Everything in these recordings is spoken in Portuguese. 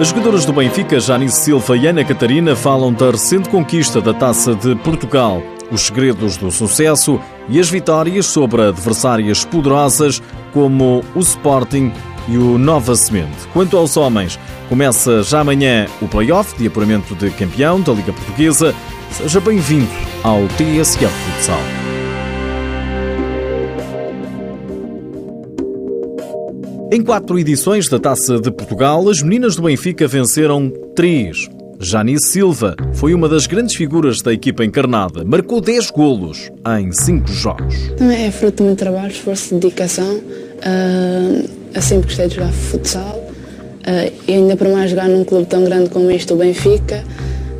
As jogadoras do Benfica, Janice Silva e Ana Catarina, falam da recente conquista da Taça de Portugal, os segredos do sucesso e as vitórias sobre adversárias poderosas como o Sporting e o Nova Semente. Quanto aos homens, começa já amanhã o play-off de apuramento de campeão da Liga Portuguesa. Seja bem-vindo ao TSF Futsal. Em quatro edições da Taça de Portugal, as meninas do Benfica venceram três. Janice Silva foi uma das grandes figuras da equipa encarnada. Marcou 10 golos em 5 jogos. Também é fruto do muito trabalho, esforço, dedicação. Uh, eu sempre gostei de jogar futsal. Uh, e ainda para mais jogar num clube tão grande como este, o Benfica,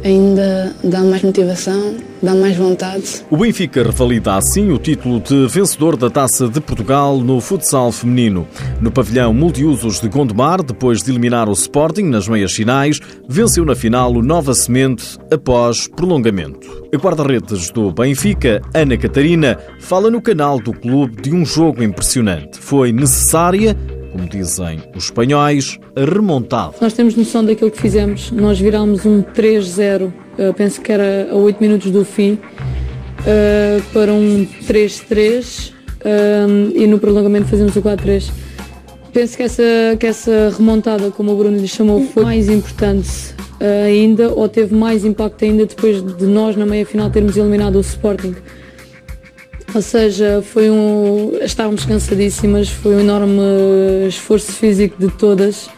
ainda dá mais motivação, dá mais vontade. O Benfica revalida assim o título de vencedor da Taça de Portugal no futsal feminino. No pavilhão multiusos de Gondomar, depois de eliminar o Sporting nas meias finais, venceu na final o Nova Semente após prolongamento. A guarda-redes do Benfica, Ana Catarina, fala no canal do clube de um jogo impressionante. Foi necessária como dizem os espanhóis, remontado. Nós temos noção daquilo que fizemos. Nós virámos um 3-0, penso que era a 8 minutos do fim, eh, para um 3-3 eh, e no prolongamento fazemos o 4-3. Penso que essa, que essa remontada, como o Bruno lhe chamou, foi mais importante eh, ainda, ou teve mais impacto ainda depois de nós, na meia-final, termos eliminado o Sporting. Ou seja, foi um. Estávamos cansadíssimas, foi um enorme esforço físico de todas.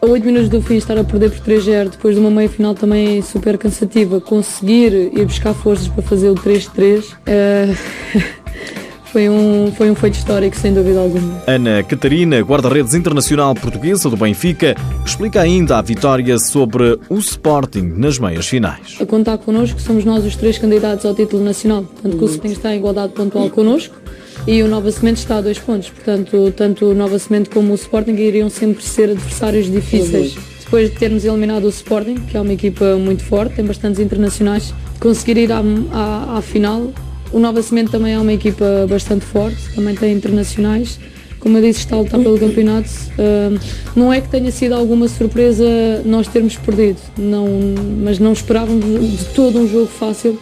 A 8 minutos do fim, estar a perder por 3-0, depois de uma meia final também super cansativa, conseguir ir buscar forças para fazer o 3-3. Uh... Foi um, foi um feito histórico, sem dúvida alguma. Ana Catarina, guarda-redes internacional portuguesa do Benfica, explica ainda a vitória sobre o Sporting nas meias finais. A contar connosco, somos nós os três candidatos ao título nacional. Tanto que o Sporting está em igualdade pontual connosco e o Nova Semente está a dois pontos. Portanto, tanto o Nova Semente como o Sporting iriam sempre ser adversários difíceis. Depois de termos eliminado o Sporting, que é uma equipa muito forte, tem bastantes internacionais, conseguir ir à, à, à final o Nova Semente também é uma equipa bastante forte, também tem internacionais. Como eu disse, está a lutar pelo campeonato. Não é que tenha sido alguma surpresa nós termos perdido, não, mas não esperávamos de todo um jogo fácil.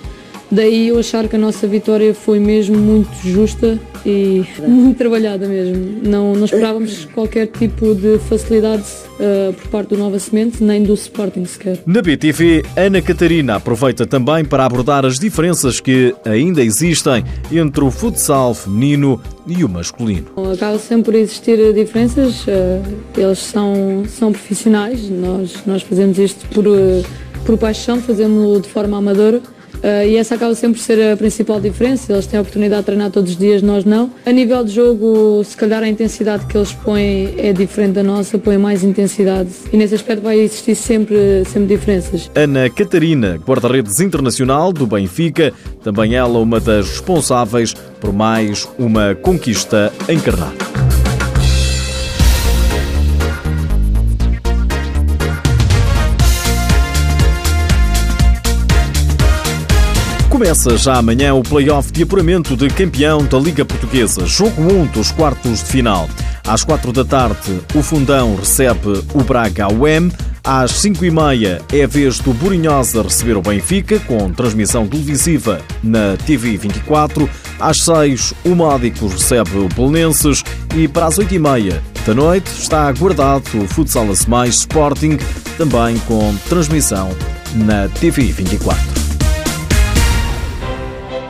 Daí eu achar que a nossa vitória foi mesmo muito justa e muito trabalhada mesmo. Não, não esperávamos qualquer tipo de facilidade uh, por parte do Nova Semente, nem do Sporting sequer. Na BTV, Ana Catarina aproveita também para abordar as diferenças que ainda existem entre o futsal feminino e o masculino. Acaba sempre por existir diferenças, uh, eles são, são profissionais, nós, nós fazemos isto por, uh, por paixão, fazemos de forma amadora. Uh, e essa acaba sempre por ser a principal diferença. Eles têm a oportunidade de treinar todos os dias, nós não. A nível de jogo, se calhar a intensidade que eles põem é diferente da nossa, põem mais intensidade. E nesse aspecto vai existir sempre, sempre diferenças. Ana Catarina, guarda-redes internacional do Benfica, também ela uma das responsáveis por mais uma conquista encarnada. Começa já amanhã o play-off de apuramento de campeão da Liga Portuguesa, jogo 1 dos quartos de final. Às 4 da tarde, o Fundão recebe o Braga UEM. Às 5 e meia é a vez do Burinhosa receber o Benfica, com transmissão televisiva na TV 24. Às 6, o Módicos recebe o Belenenses. E para as 8 e meia da noite está aguardado o Futsal Mais Sporting, também com transmissão na TV 24.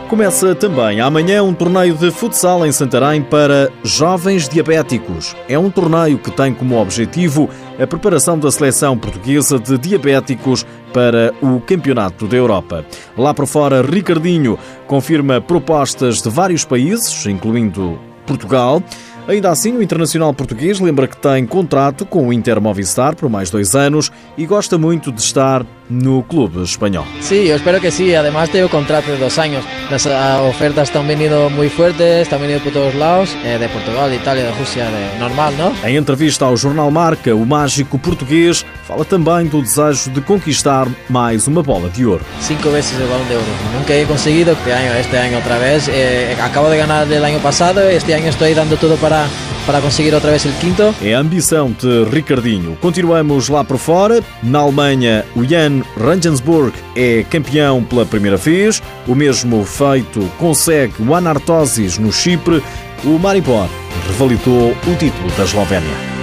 Começa também amanhã um torneio de futsal em Santarém para jovens diabéticos. É um torneio que tem como objetivo a preparação da seleção portuguesa de diabéticos para o Campeonato da Europa. Lá por fora, Ricardinho confirma propostas de vários países, incluindo Portugal. Ainda assim, o internacional português lembra que tem contrato com o Inter Movistar por mais dois anos e gosta muito de estar no clube español. Sí, yo espero que sí. Además tengo contrato de dos años. Las ah, ofertas están venido muy fuertes, están venido por todos lados, eh, de Portugal, de Itália, de Rússia, de normal, não? Em entrevista ao jornal Marca, o mágico português fala também do desejo de conquistar mais uma bola de ouro. Cinco vezes o balão de ouro. Nunca he conseguido este año, este año otra vez. Eh, acabo de ganar el año pasado, este año estoy dando todo para para conseguir outra vez o quinto. É a ambição de Ricardinho. Continuamos lá por fora. Na Alemanha, o Jan Regensburg é campeão pela primeira vez. O mesmo feito consegue o Anartosis no Chipre. O Maribor revalidou o título da Eslovénia.